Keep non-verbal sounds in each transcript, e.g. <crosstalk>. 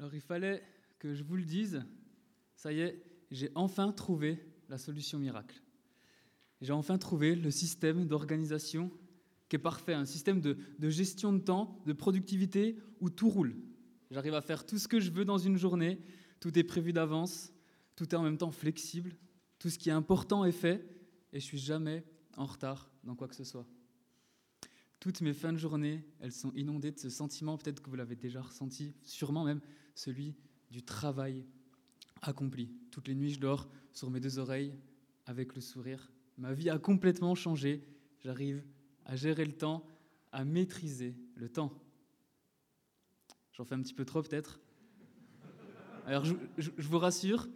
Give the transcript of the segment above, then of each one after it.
Alors il fallait que je vous le dise, ça y est, j'ai enfin trouvé la solution miracle. J'ai enfin trouvé le système d'organisation qui est parfait, un système de, gestion de temps, de productivité où tout roule. J'arrive à faire tout ce que je veux dans une journée, tout est prévu d'avance, tout est en même temps flexible, tout ce qui est important est fait et je suis jamais en retard dans quoi que ce soit. Toutes mes fins de journée, elles sont inondées de ce sentiment, peut-être que vous l'avez déjà ressenti, sûrement même celui du travail accompli. Toutes les nuits, je dors sur mes deux oreilles avec le sourire. Ma vie a complètement changé. J'arrive à gérer le temps, à maîtriser le temps. J'en fais un petit peu trop peut-être. Alors je, vous rassure,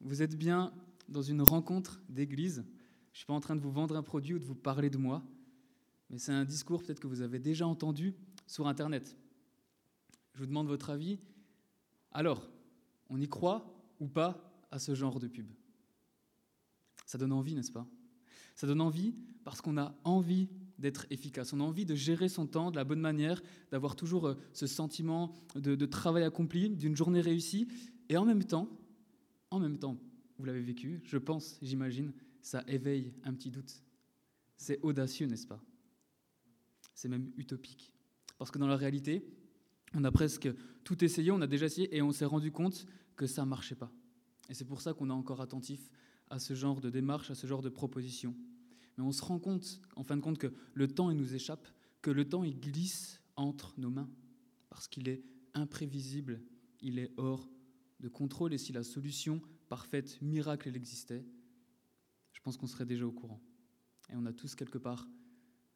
vous êtes bien dans une rencontre d'église. Je ne suis pas en train de vous vendre un produit ou de vous parler de moi mais c'est un discours peut-être que vous avez déjà entendu sur Internet. Je vous demande votre avis. Alors, on y croit ou pas à ce genre de pub? Ça donne envie, n'est-ce pas? Ça donne envie parce qu'on a envie d'être efficace. On a envie de gérer son temps de la bonne manière, d'avoir toujours euh, ce sentiment de, travail accompli, d'une journée réussie. Et en même temps, en même temps, vous l'avez vécu, je pense, j'imagine, ça éveille un petit doute. C'est audacieux, n'est-ce pas? C'est même utopique. Parce que dans la réalité, on a presque tout essayé, on a déjà essayé et on s'est rendu compte que ça ne marchait pas. Et c'est pour ça qu'on est encore attentif à ce genre de démarche, à ce genre de proposition. Mais on se rend compte, en fin de compte, que le temps, il nous échappe, que le temps, il glisse entre nos mains, parce qu'il est imprévisible, il est hors de contrôle, et si la solution parfaite, miracle, elle existait, je pense qu'on serait déjà au courant. Et on a tous quelque part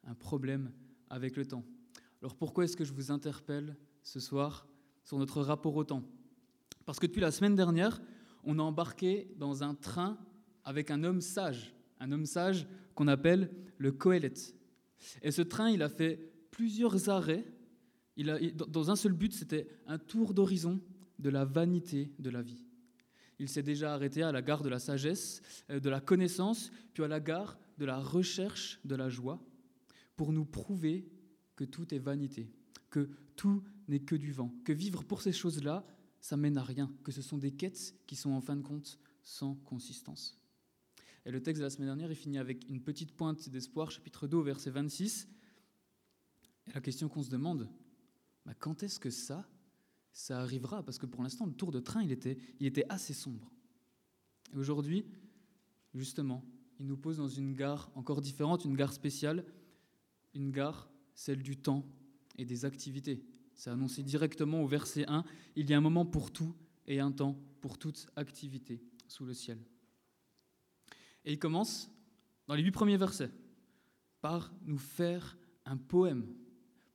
un problème avec le temps. Alors pourquoi est-ce que je vous interpelle ce soir sur notre rapport au temps Parce que depuis la semaine dernière, on a embarqué dans un train avec un homme sage, un homme sage qu'on appelle le Coelet. Et ce train, il a fait plusieurs arrêts. Il a, dans un seul but, c'était un tour d'horizon de la vanité de la vie. Il s'est déjà arrêté à la gare de la sagesse, euh, de la connaissance, puis à la gare de la recherche de la joie pour nous prouver que tout est vanité, que tout n'est que du vent, que vivre pour ces choses-là, ça mène à rien, que ce sont des quêtes qui sont en fin de compte sans consistance. Et le texte de la semaine dernière, il finit avec une petite pointe d'espoir, chapitre 2, verset 26. Et la question qu'on se demande, bah, quand est-ce que ça, ça arrivera? Parce que pour l'instant, le tour de train, il était, il était assez sombre. Et aujourd'hui, justement, il nous pose dans une gare encore différente, une gare spéciale, une gare, celle du temps et des activités. C'est annoncé directement au verset 1. Il y a un moment pour tout et un temps pour toute activité sous le ciel. Et il commence, dans les huit premiers versets, par nous faire un poème,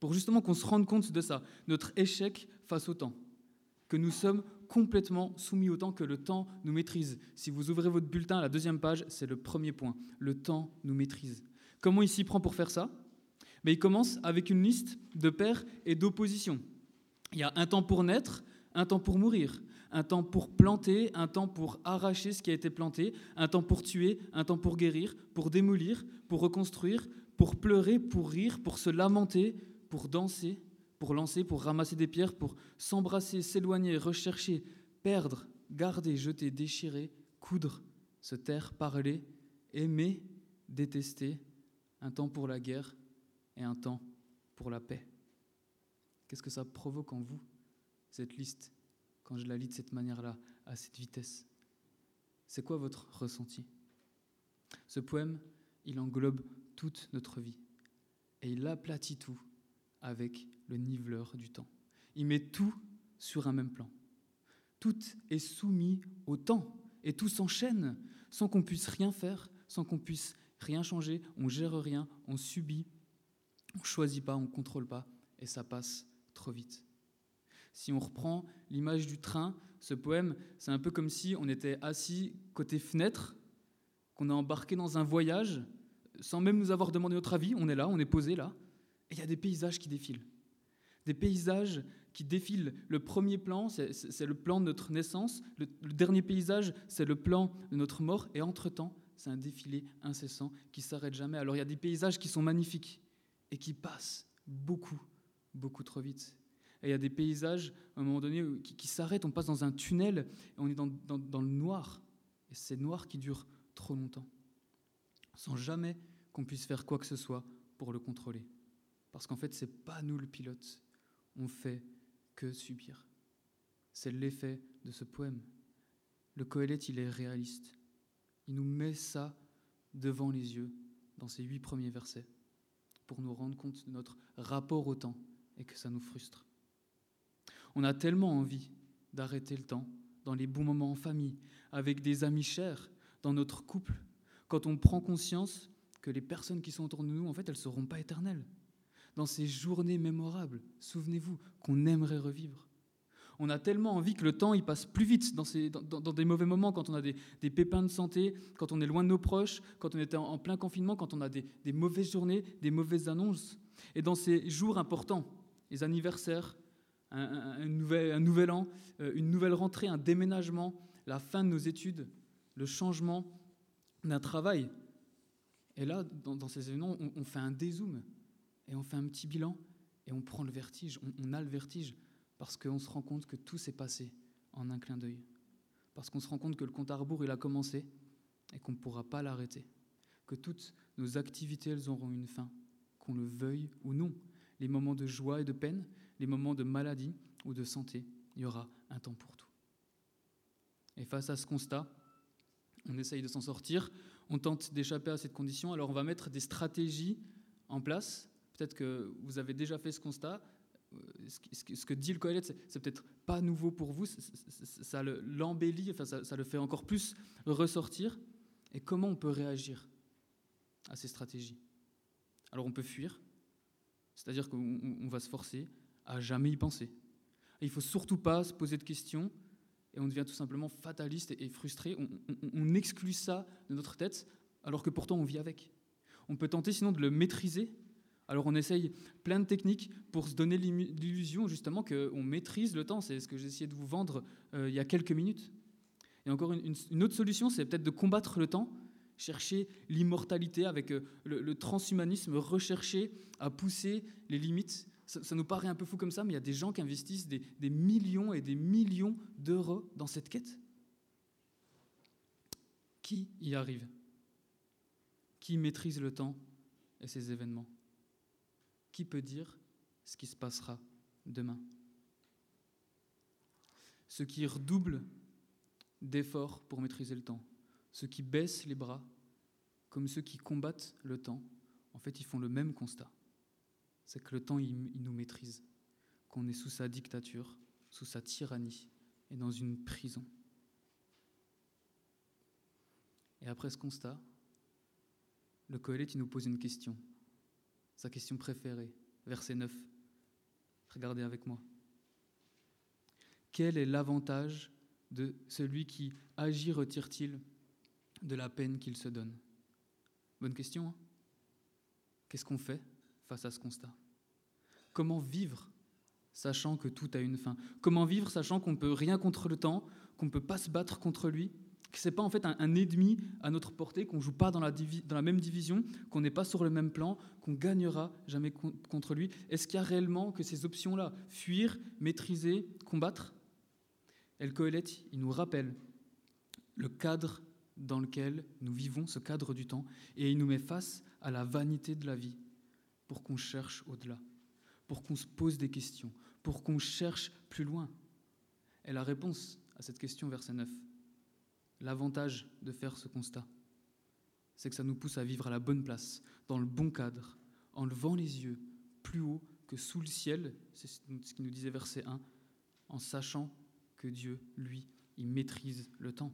pour justement qu'on se rende compte de ça, notre échec face au temps, que nous sommes complètement soumis au temps, que le temps nous maîtrise. Si vous ouvrez votre bulletin à la deuxième page, c'est le premier point, le temps nous maîtrise. Comment il s'y prend pour faire ça? Mais il commence avec une liste de pères et d'opposition. Il y a un temps pour naître, un temps pour mourir, un temps pour planter, un temps pour arracher ce qui a été planté, un temps pour tuer, un temps pour guérir, pour démolir, pour reconstruire, pour pleurer, pour rire, pour se lamenter, pour danser, pour lancer, pour ramasser des pierres, pour s'embrasser, s'éloigner, rechercher, perdre, garder, jeter, déchirer, coudre, se taire, parler, aimer, détester, un temps pour la guerre, et un temps pour la paix. Qu'est-ce que ça provoque en vous, cette liste, quand je la lis de cette manière-là, à cette vitesse? C'est quoi votre ressenti? Ce poème, il englobe toute notre vie et il aplatit tout avec le niveleur du temps. Il met tout sur un même plan. Tout est soumis au temps et tout s'enchaîne sans qu'on puisse rien faire, sans qu'on puisse rien changer. On gère rien, on subit on choisit pas, on contrôle pas, et ça passe trop vite. Si on reprend l'image du train, ce poème, c'est un peu comme si on était assis côté fenêtre, qu'on a embarqué dans un voyage, sans même nous avoir demandé notre avis, on est là, on est posé là, et il y a des paysages qui défilent. Des paysages qui défilent. Le premier plan, c'est le plan de notre naissance. Le, le dernier paysage, c'est le plan de notre mort. Et entre-temps, c'est un défilé incessant qui s'arrête jamais. Alors il y a des paysages qui sont magnifiques et qui passe beaucoup, beaucoup trop vite. et il y a des paysages, à un moment donné, qui, s'arrêtent, on passe dans un tunnel, et on est dans, le noir, et c'est noir qui dure trop longtemps, sans jamais qu'on puisse faire quoi que ce soit pour le contrôler. Parce qu'en fait, c'est pas nous le pilote, on fait que subir. C'est l'effet de ce poème. Le Coëlette, il est réaliste. Il nous met ça devant les yeux dans ces huit premiers versets pour nous rendre compte de notre rapport au temps et que ça nous frustre. On a tellement envie d'arrêter le temps dans les bons moments en famille, avec des amis chers, dans notre couple, quand on prend conscience que les personnes qui sont autour de nous, en fait, elles ne seront pas éternelles. Dans ces journées mémorables, souvenez-vous, qu'on aimerait revivre. On a tellement envie que le temps il passe plus vite dans, ces, dans, des mauvais moments, quand on a des, pépins de santé, quand on est loin de nos proches, quand on est en, plein confinement, quand on a des, des, mauvaises journées, des mauvaises annonces. Et dans ces jours importants, les anniversaires, un, nouvel, un nouvel, an, euh, une nouvelle rentrée, un déménagement, la fin de nos études, le changement d'un travail. Et là, dans, ces événements, on, fait un dézoom et on fait un petit bilan et on prend le vertige, on a le vertige parce qu'on se rend compte que tout s'est passé en un clin d'œil, parce qu'on se rend compte que le compte à rebours, il a commencé et qu'on ne pourra pas l'arrêter, que toutes nos activités, elles auront une fin, qu'on le veuille ou non. Les moments de joie et de peine, les moments de maladie ou de santé, il y aura un temps pour tout. Et face à ce constat, on essaye de s'en sortir, on tente d'échapper à cette condition, alors on va mettre des stratégies en place. Peut-être que vous avez déjà fait ce constat, ce que dit le Coëlette, c'est peut-être pas nouveau pour vous, ça l'embellit, enfin, ça, le fait encore plus ressortir. Et comment on peut réagir à ces stratégies? Alors on peut fuir, c'est-à-dire qu'on va se forcer à jamais y penser. il il faut surtout pas se poser de questions et on devient tout simplement fataliste et, frustré. on exclut ça de notre tête alors que pourtant on vit avec. On peut tenter sinon de le maîtriser alors on essaye plein de techniques pour se donner l'illusion justement qu'on maîtrise le temps. C'est ce que essayé de vous vendre euh, il y a quelques minutes. Et encore une, autre solution, c'est peut-être de combattre le temps, chercher l'immortalité avec euh, le, transhumanisme, rechercher à pousser les limites. Ça, nous paraît un peu fou comme ça, mais il y a des gens qui investissent des millions et des millions d'euros dans cette quête. Qui y arrive? Qui maîtrise le temps et ses événements? Qui peut dire ce qui se passera demain? Ceux qui redoublent d'efforts pour maîtriser le temps, ceux qui baissent les bras, comme ceux qui combattent le temps, en fait, ils font le même constat. C'est que le temps, il, nous maîtrise, qu'on est sous sa dictature, sous sa tyrannie et dans une prison. Et après ce constat, le Coëlette, il nous pose une question sa question préférée, verset 9. Regardez avec moi. Quel est l'avantage de celui qui agit retire-t-il de la peine qu'il se donne? Bonne question. Hein Qu'est-ce qu'on fait face à ce constat? Comment vivre sachant que tout a une fin? Comment vivre sachant qu'on ne peut rien contre le temps, qu'on ne peut pas se battre contre lui? Que ce n'est pas en fait un, ennemi à notre portée, qu'on ne joue pas dans la, même division, qu'on n'est pas sur le même plan, qu'on gagnera jamais contre lui. Est-ce qu'il y a réellement que ces options-là, fuir, maîtriser, combattre? El Coëlette, il nous rappelle le cadre dans lequel nous vivons, ce cadre du temps, et il nous met face à la vanité de la vie pour qu'on cherche au-delà, pour qu'on se pose des questions, pour qu'on cherche plus loin. Et la réponse à cette question, verset 9, L'avantage de faire ce constat, c'est que ça nous pousse à vivre à la bonne place, dans le bon cadre, en levant les yeux plus haut que sous le ciel, c'est ce qui nous disait verset 1, en sachant que Dieu, lui, il maîtrise le temps.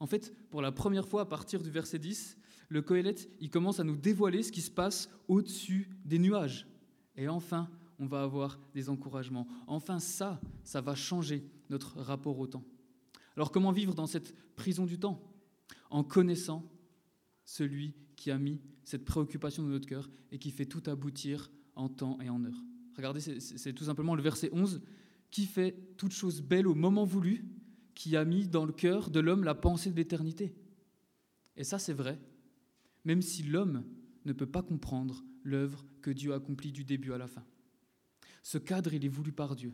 En fait, pour la première fois à partir du verset 10, le Coëlette, il commence à nous dévoiler ce qui se passe au-dessus des nuages. Et enfin, on va avoir des encouragements. Enfin, ça, ça va changer notre rapport au temps. Alors comment vivre dans cette prison du temps En connaissant celui qui a mis cette préoccupation dans notre cœur et qui fait tout aboutir en temps et en heure. Regardez, c'est tout simplement le verset 11, qui fait toute chose belle au moment voulu, qui a mis dans le cœur de l'homme la pensée de l'éternité. Et ça, c'est vrai, même si l'homme ne peut pas comprendre l'œuvre que Dieu accomplit du début à la fin. Ce cadre, il est voulu par Dieu.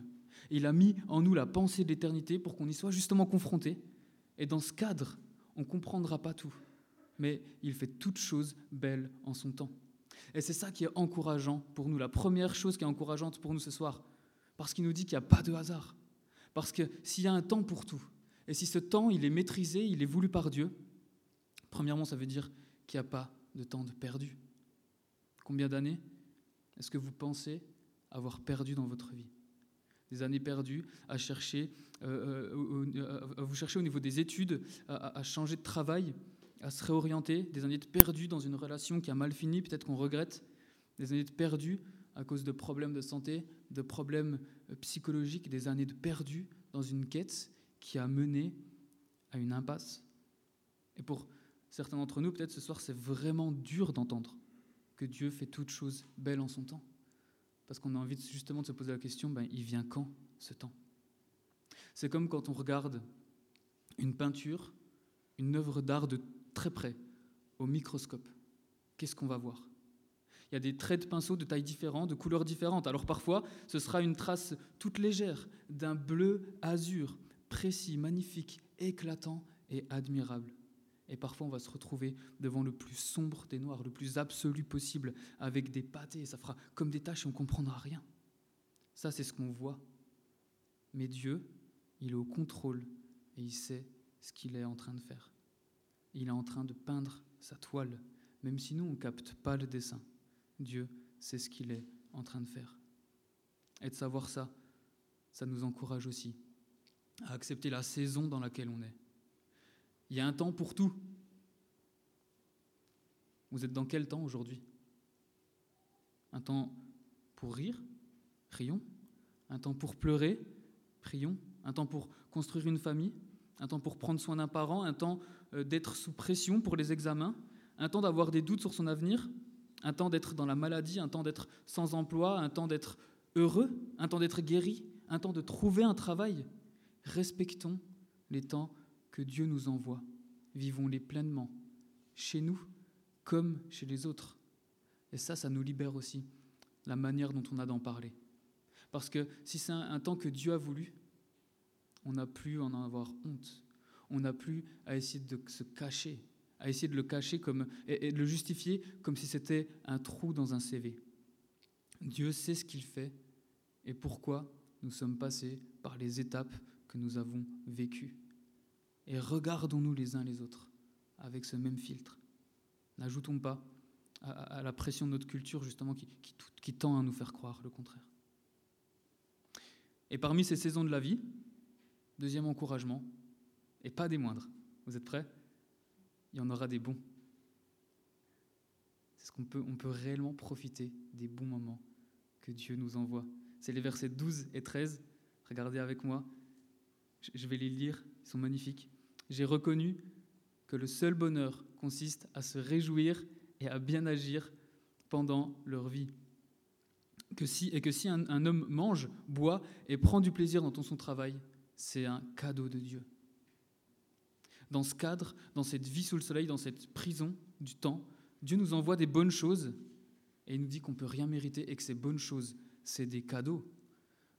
Il a mis en nous la pensée de l'éternité pour qu'on y soit justement confronté. Et dans ce cadre, on ne comprendra pas tout, mais il fait toutes choses belles en son temps. Et c'est ça qui est encourageant pour nous. La première chose qui est encourageante pour nous ce soir, parce qu'il nous dit qu'il n'y a pas de hasard. Parce que s'il y a un temps pour tout, et si ce temps, il est maîtrisé, il est voulu par Dieu, premièrement, ça veut dire qu'il n'y a pas de temps de perdu. Combien d'années est-ce que vous pensez avoir perdu dans votre vie? Des années perdues à chercher, euh, euh, à vous chercher au niveau des études, à, changer de travail, à se réorienter, des années perdues dans une relation qui a mal fini, peut-être qu'on regrette, des années perdues à cause de problèmes de santé, de problèmes euh, psychologiques, des années de perdues dans une quête qui a mené à une impasse. Et pour certains d'entre nous, peut-être ce soir, c'est vraiment dur d'entendre que Dieu fait toutes choses belles en son temps. Parce qu'on a envie justement de se poser la question, ben, il vient quand ce temps? C'est comme quand on regarde une peinture, une œuvre d'art de très près, au microscope. Qu'est-ce qu'on va voir? Il y a des traits de pinceau de tailles différentes, de couleurs différentes. Alors parfois, ce sera une trace toute légère d'un bleu azur, précis, magnifique, éclatant et admirable. Et parfois, on va se retrouver devant le plus sombre des noirs, le plus absolu possible, avec des pâtés. Ça fera comme des taches et on ne comprendra rien. Ça, c'est ce qu'on voit. Mais Dieu, il est au contrôle et il sait ce qu'il est en train de faire. Il est en train de peindre sa toile, même si nous, on ne capte pas le dessin. Dieu sait ce qu'il est en train de faire. Et de savoir ça, ça nous encourage aussi à accepter la saison dans laquelle on est. Il y a un temps pour tout. Vous êtes dans quel temps aujourd'hui Un temps pour rire Prions. Un temps pour pleurer Prions. Un temps pour construire une famille Un temps pour prendre soin d'un parent Un temps euh, d'être sous pression pour les examens Un temps d'avoir des doutes sur son avenir Un temps d'être dans la maladie Un temps d'être sans emploi Un temps d'être heureux Un temps d'être guéri Un temps de trouver un travail Respectons les temps que Dieu nous envoie. Vivons-les pleinement, chez nous comme chez les autres. Et ça, ça nous libère aussi, la manière dont on a d'en parler. Parce que si c'est un, temps que Dieu a voulu, on n'a plus à en avoir honte. On n'a plus à essayer de se cacher, à essayer de le cacher comme, et de le justifier comme si c'était un trou dans un CV. Dieu sait ce qu'il fait et pourquoi nous sommes passés par les étapes que nous avons vécues et regardons-nous les uns les autres avec ce même filtre. N'ajoutons pas à, la pression de notre culture justement qui, tend à nous faire croire le contraire. Et parmi ces saisons de la vie, deuxième encouragement, et pas des moindres, vous êtes prêts? Il y en aura des bons. C'est ce qu'on peut, on peut réellement profiter des bons moments que Dieu nous envoie. C'est les versets 12 et 13. Regardez avec moi. Je vais les lire, ils sont magnifiques j'ai reconnu que le seul bonheur consiste à se réjouir et à bien agir pendant leur vie. Et que si un, homme mange, boit et prend du plaisir dans son travail, c'est un cadeau de Dieu. Dans ce cadre, dans cette vie sous le soleil, dans cette prison du temps, Dieu nous envoie des bonnes choses et il nous dit qu'on ne peut rien mériter et que ces bonnes choses, c'est des cadeaux.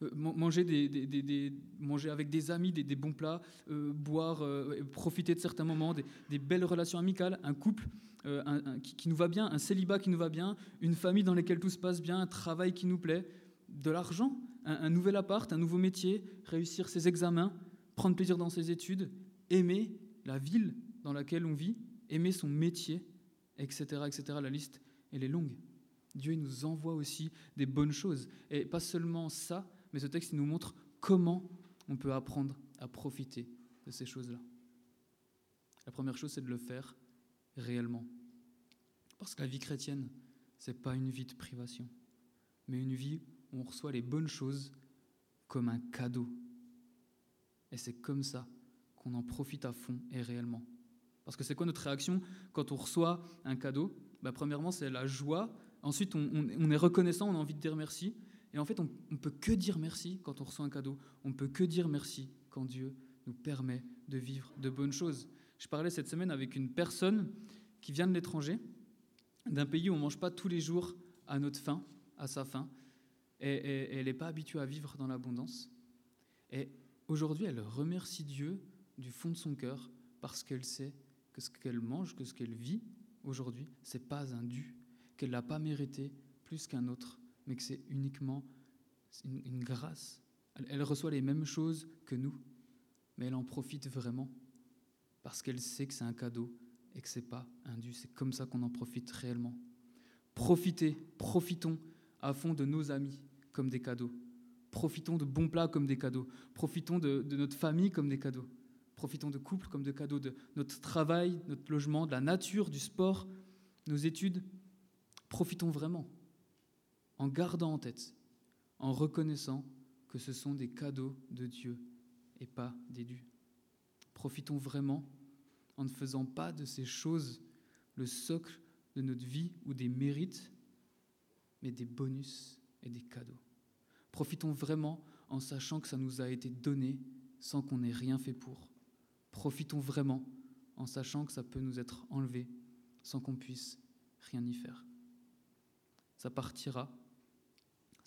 Euh, manger, avec des amis des, bons plats, euh, boire, euh, profiter de certains moments, des, belles relations amicales, un couple qui, nous va bien, un célibat qui nous va bien, une famille dans laquelle tout se passe bien, un travail qui nous plaît, de l'argent, un, nouvel appart, un nouveau métier, réussir ses examens, prendre plaisir dans ses études, aimer la ville dans laquelle on vit, aimer son métier, etc. etc. La liste, elle est longue. Dieu nous envoie aussi des bonnes choses. Et pas seulement ça, mais ce texte nous montre comment on peut apprendre à profiter de ces choses-là. La première chose, c'est de le faire réellement. Parce que la vie chrétienne, ce n'est pas une vie de privation, mais une vie où on reçoit les bonnes choses comme un cadeau. Et c'est comme ça qu'on en profite à fond et réellement. Parce que c'est quoi notre réaction quand on reçoit un cadeau? Ben, Premièrement, c'est la joie. Ensuite, on, on, est reconnaissant, on a envie de dire merci. Et en fait, on ne peut que dire merci quand on reçoit un cadeau. On ne peut que dire merci quand Dieu nous permet de vivre de bonnes choses. Je parlais cette semaine avec une personne qui vient de l'étranger, d'un pays où on ne mange pas tous les jours à notre faim, à sa faim. et, elle n'est pas habituée à vivre dans l'abondance. Et aujourd'hui, elle remercie Dieu du fond de son cœur parce qu'elle sait que ce qu'elle mange, que ce qu'elle vit aujourd'hui, c'est pas un dû, qu'elle l'a pas mérité plus qu'un autre, mais que c'est uniquement une, grâce. elle reçoit les mêmes choses que nous, mais elle en profite vraiment parce qu'elle sait que c'est un cadeau et que c'est pas un dû. C'est comme ça qu'on en profite réellement. Profitez, profitons à fond de nos amis comme des cadeaux. Profitons de bons plats comme des cadeaux. Profitons de, notre famille comme des cadeaux. Profitons de couple comme de cadeaux, de notre travail, notre logement, de la nature, du sport, nos études. Profitons vraiment en gardant en tête, en reconnaissant que ce sont des cadeaux de Dieu et pas des dus. Profitons vraiment en ne faisant pas de ces choses le socle de notre vie ou des mérites, mais des bonus et des cadeaux. Profitons vraiment en sachant que ça nous a été donné sans qu'on ait rien fait pour. Profitons vraiment en sachant que ça peut nous être enlevé sans qu'on puisse rien y faire. Ça partira,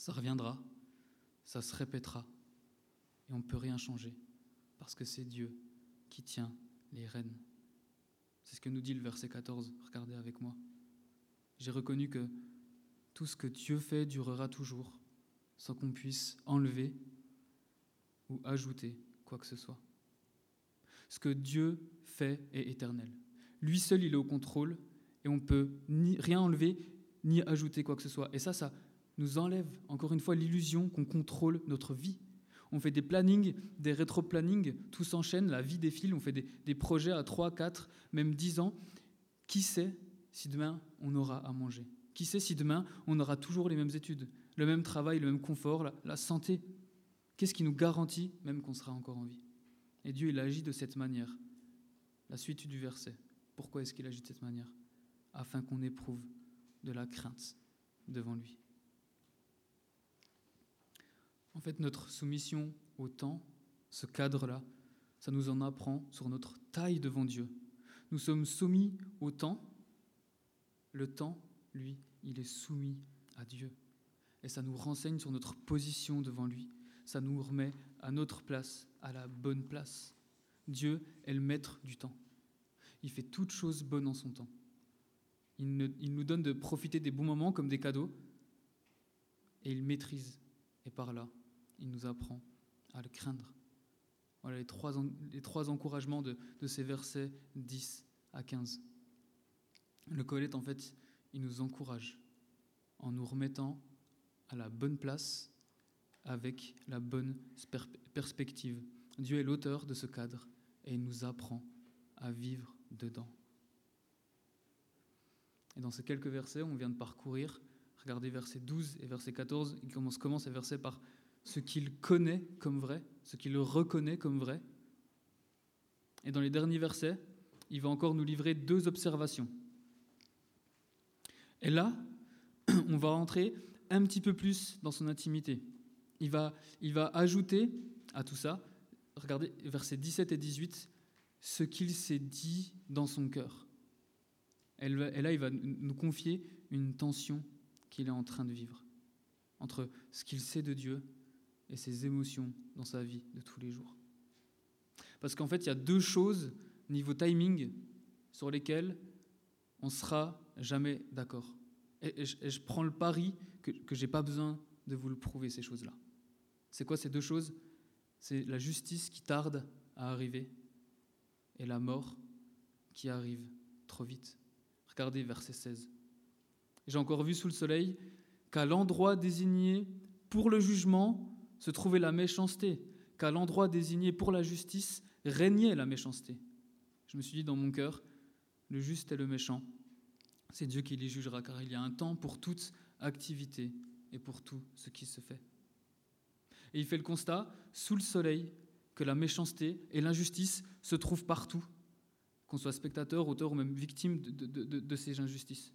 ça reviendra, ça se répétera, et on ne peut rien changer, parce que c'est Dieu qui tient les rênes. C'est ce que nous dit le verset 14. Regardez avec moi. J'ai reconnu que tout ce que Dieu fait durera toujours, sans qu'on puisse enlever ou ajouter quoi que ce soit. Ce que Dieu fait est éternel. Lui seul, il est au contrôle et on peut ni rien enlever ni ajouter quoi que ce soit. Et ça, ça nous enlève encore une fois l'illusion qu'on contrôle notre vie. On fait des plannings, des rétro-plannings, tout s'enchaîne, la vie défile, on fait des, projets à 3, 4, même 10 ans. Qui sait si demain on aura à manger? Qui sait si demain on aura toujours les mêmes études, le même travail, le même confort, la, santé? Qu'est-ce qui nous garantit même qu'on sera encore en vie? Et Dieu, il agit de cette manière. La suite du verset. Pourquoi est-ce qu'il agit de cette manière? Afin qu'on éprouve de la crainte devant lui. En fait, notre soumission au temps, ce cadre-là, ça nous en apprend sur notre taille devant Dieu. Nous sommes soumis au temps le temps, lui, il est soumis à Dieu. Et ça nous renseigne sur notre position devant lui. Ça nous remet à notre place, à la bonne place. Dieu est le maître du temps. Il fait toutes choses bonnes en son temps. Il, nous donne de profiter des bons moments comme des cadeaux. Et il maîtrise. Et par là, il nous apprend à le craindre. Voilà les trois, les trois encouragements de, de ces versets 10 à 15. Le Colette, en fait, il nous encourage en nous remettant à la bonne place avec la bonne perspective. Dieu est l'auteur de ce cadre et il nous apprend à vivre dedans. Et dans ces quelques versets, on vient de parcourir, regardez versets 12 et verset 14, il commence ces versets par ce qu'il connaît comme vrai, ce qu'il reconnaît comme vrai. Et dans les derniers versets, il va encore nous livrer deux observations. Et là, <clears throat> on va rentrer un petit peu plus dans son intimité. Il va, il va ajouter à tout ça, regardez versets 17 et 18, ce qu'il s'est dit dans son cœur. Et là, il va nous confier une tension qu'il est en train de vivre entre ce qu'il sait de Dieu et ses émotions dans sa vie de tous les jours. Parce qu'en fait, il y a deux choses, niveau timing, sur lesquelles on sera jamais d'accord. Et, je, prends le pari que, que je n'ai pas besoin de vous le prouver, ces choses-là. C'est quoi ces deux choses? C'est la justice qui tarde à arriver et la mort qui arrive trop vite. Regardez verset 16. J'ai encore vu sous le soleil qu'à l'endroit désigné pour le jugement se trouvait la méchanceté, qu'à l'endroit désigné pour la justice régnait la méchanceté. Je me suis dit dans mon cœur, le juste et le méchant, c'est Dieu qui les jugera, car il y a un temps pour toute activité et pour tout ce qui se fait. Et il fait le constat, sous le soleil, que la méchanceté et l'injustice se trouvent partout, qu'on soit spectateur, auteur ou même victime de, ces injustices.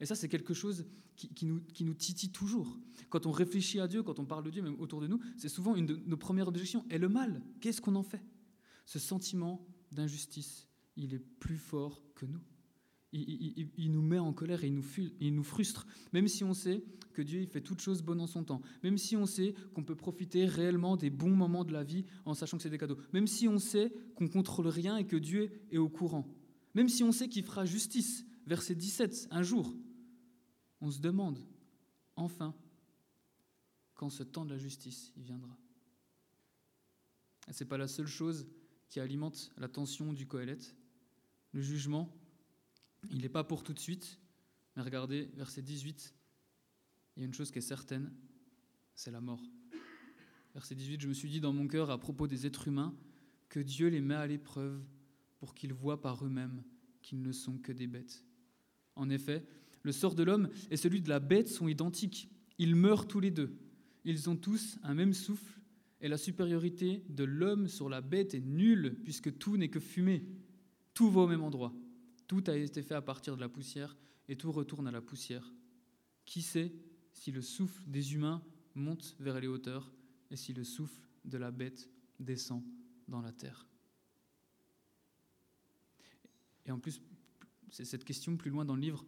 Et ça, c'est quelque chose qui, nous, titille toujours. Quand on réfléchit à Dieu, quand on parle de Dieu, même autour de nous, c'est souvent une de nos premières objections. Et le mal, qu'est-ce qu'on en fait? Ce sentiment d'injustice, il est plus fort que nous. il, nous met en colère et il nous, il nous, frustre, même si on sait que Dieu il fait toutes choses bonnes en son temps, même si on sait qu'on peut profiter réellement des bons moments de la vie en sachant que c'est des cadeaux, même si on sait qu'on contrôle rien et que Dieu est au courant, même si on sait qu'il fera justice, verset 17, un jour, on se demande, enfin, quand ce temps de la justice il viendra. Ce n'est pas la seule chose qui alimente la tension du Coëlette. Le jugement, il n'est pas pour tout de suite, mais regardez, verset 18, il y a une chose qui est certaine, c'est la mort. Verset 18, je me suis dit dans mon cœur à propos des êtres humains que Dieu les met à l'épreuve pour qu'ils voient par eux-mêmes qu'ils ne sont que des bêtes. En effet, le sort de l'homme et celui de la bête sont identiques. Ils meurent tous les deux. Ils ont tous un même souffle et la supériorité de l'homme sur la bête est nulle puisque tout n'est que fumée. Tout va au même endroit. Tout a été fait à partir de la poussière et tout retourne à la poussière. Qui sait si le souffle des humains monte vers les hauteurs et si le souffle de la bête descend dans la terre? Et en plus, c'est cette question plus loin dans le livre,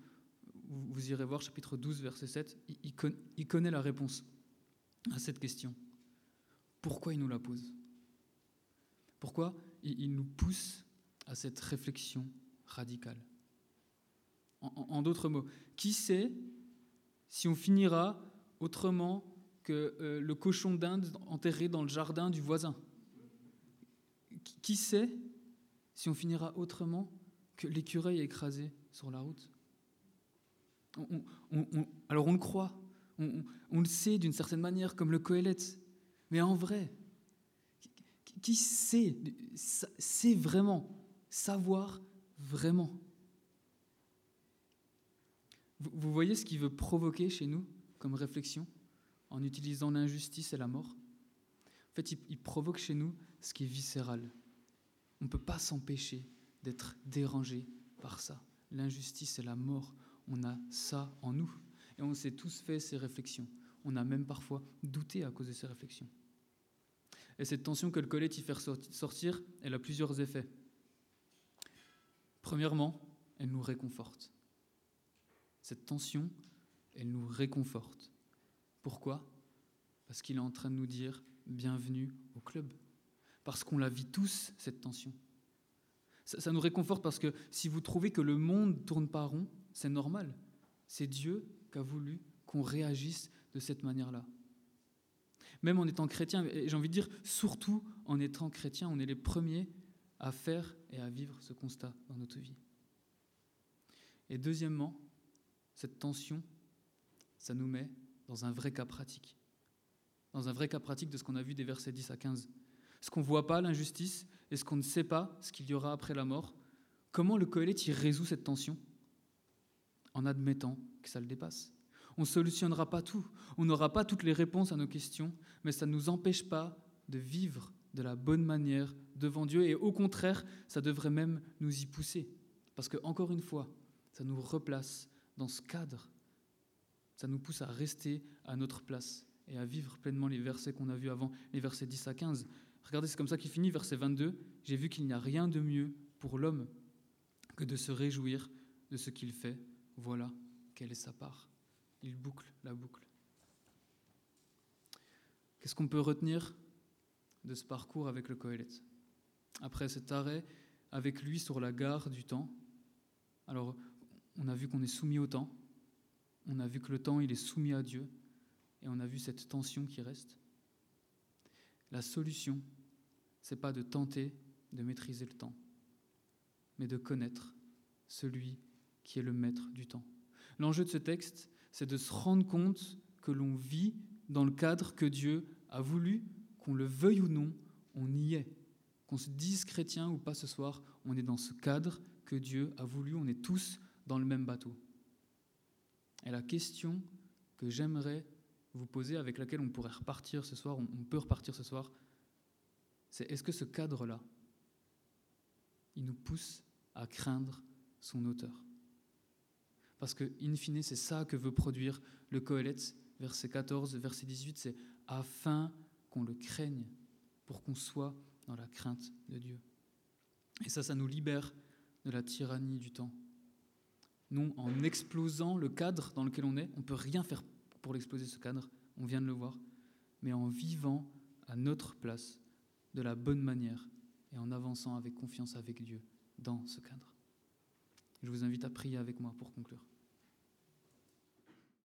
vous, irez voir chapitre 12, verset 7, il connaît la réponse à cette question. Pourquoi il nous la pose? Pourquoi il nous pousse à cette réflexion radical. En, d'autres mots, qui sait si on finira autrement que euh, le cochon d'Inde enterré dans le jardin du voisin? Qui sait si on finira autrement que l'écureuil écrasé sur la route? Alors on le croit, on, le sait d'une certaine manière, comme le Coëlette, mais en vrai, qui sait, c'est vraiment savoir vraiment? Vous, voyez ce qu'il veut provoquer chez nous comme réflexion en utilisant l'injustice et la mort? En fait, il, provoque chez nous ce qui est viscéral. On ne peut pas s'empêcher d'être dérangé par ça. L'injustice et la mort, on a ça en nous. Et on s'est tous fait ces réflexions. On a même parfois douté à cause de ces réflexions. Et cette tension que le collet y fait sortir, elle a plusieurs effets. Premièrement, elle nous réconforte. Cette tension, elle nous réconforte. Pourquoi? Parce qu'il est en train de nous dire bienvenue au club. Parce qu'on la vit tous, cette tension. Ça, nous réconforte parce que si vous trouvez que le monde tourne pas rond, c'est normal. C'est Dieu qui a voulu qu'on réagisse de cette manière-là. Même en étant chrétien, et j'ai envie de dire, surtout en étant chrétien, on est les premiers à faire et à vivre ce constat dans notre vie. Et deuxièmement, cette tension, ça nous met dans un vrai cas pratique. Dans un vrai cas pratique de ce qu'on a vu des versets 10 à 15. Ce qu'on ne voit pas, l'injustice, et ce qu'on ne sait pas, ce qu'il y aura après la mort. Comment le Coëlette y résout cette tension? En admettant que ça le dépasse. On ne solutionnera pas tout, on n'aura pas toutes les réponses à nos questions, mais ça ne nous empêche pas de vivre de la bonne manière devant Dieu, et au contraire, ça devrait même nous y pousser. Parce que, encore une fois, ça nous replace dans ce cadre. Ça nous pousse à rester à notre place et à vivre pleinement les versets qu'on a vus avant, les versets 10 à 15. Regardez, c'est comme ça qu'il finit, verset 22. J'ai vu qu'il n'y a rien de mieux pour l'homme que de se réjouir de ce qu'il fait. Voilà quelle est sa part. Il boucle la boucle. Qu'est-ce qu'on peut retenir de ce parcours avec le Coëlette Après cet arrêt avec lui sur la gare du temps, alors on a vu qu'on est soumis au temps, on a vu que le temps, il est soumis à Dieu, et on a vu cette tension qui reste. La solution, c'est pas de tenter de maîtriser le temps, mais de connaître celui qui est le maître du temps. L'enjeu de ce texte, c'est de se rendre compte que l'on vit dans le cadre que Dieu a voulu, qu'on le veuille ou non, on y est. Qu'on se dise chrétien ou pas ce soir, on est dans ce cadre que Dieu a voulu, on est tous dans le même bateau. Et la question que j'aimerais vous poser, avec laquelle on pourrait repartir ce soir, on peut repartir ce soir, c'est est-ce que ce cadre-là, il nous pousse à craindre son auteur? Parce que, in fine, c'est ça que veut produire le Coëlette, verset 14, verset 18, c'est afin qu'on le craigne, pour qu'on soit dans la crainte de Dieu. Et ça, ça nous libère de la tyrannie du temps. non en explosant le cadre dans lequel on est, on ne peut rien faire pour l'exploser ce cadre, on vient de le voir, mais en vivant à notre place de la bonne manière et en avançant avec confiance avec Dieu dans ce cadre. Je vous invite à prier avec moi pour conclure.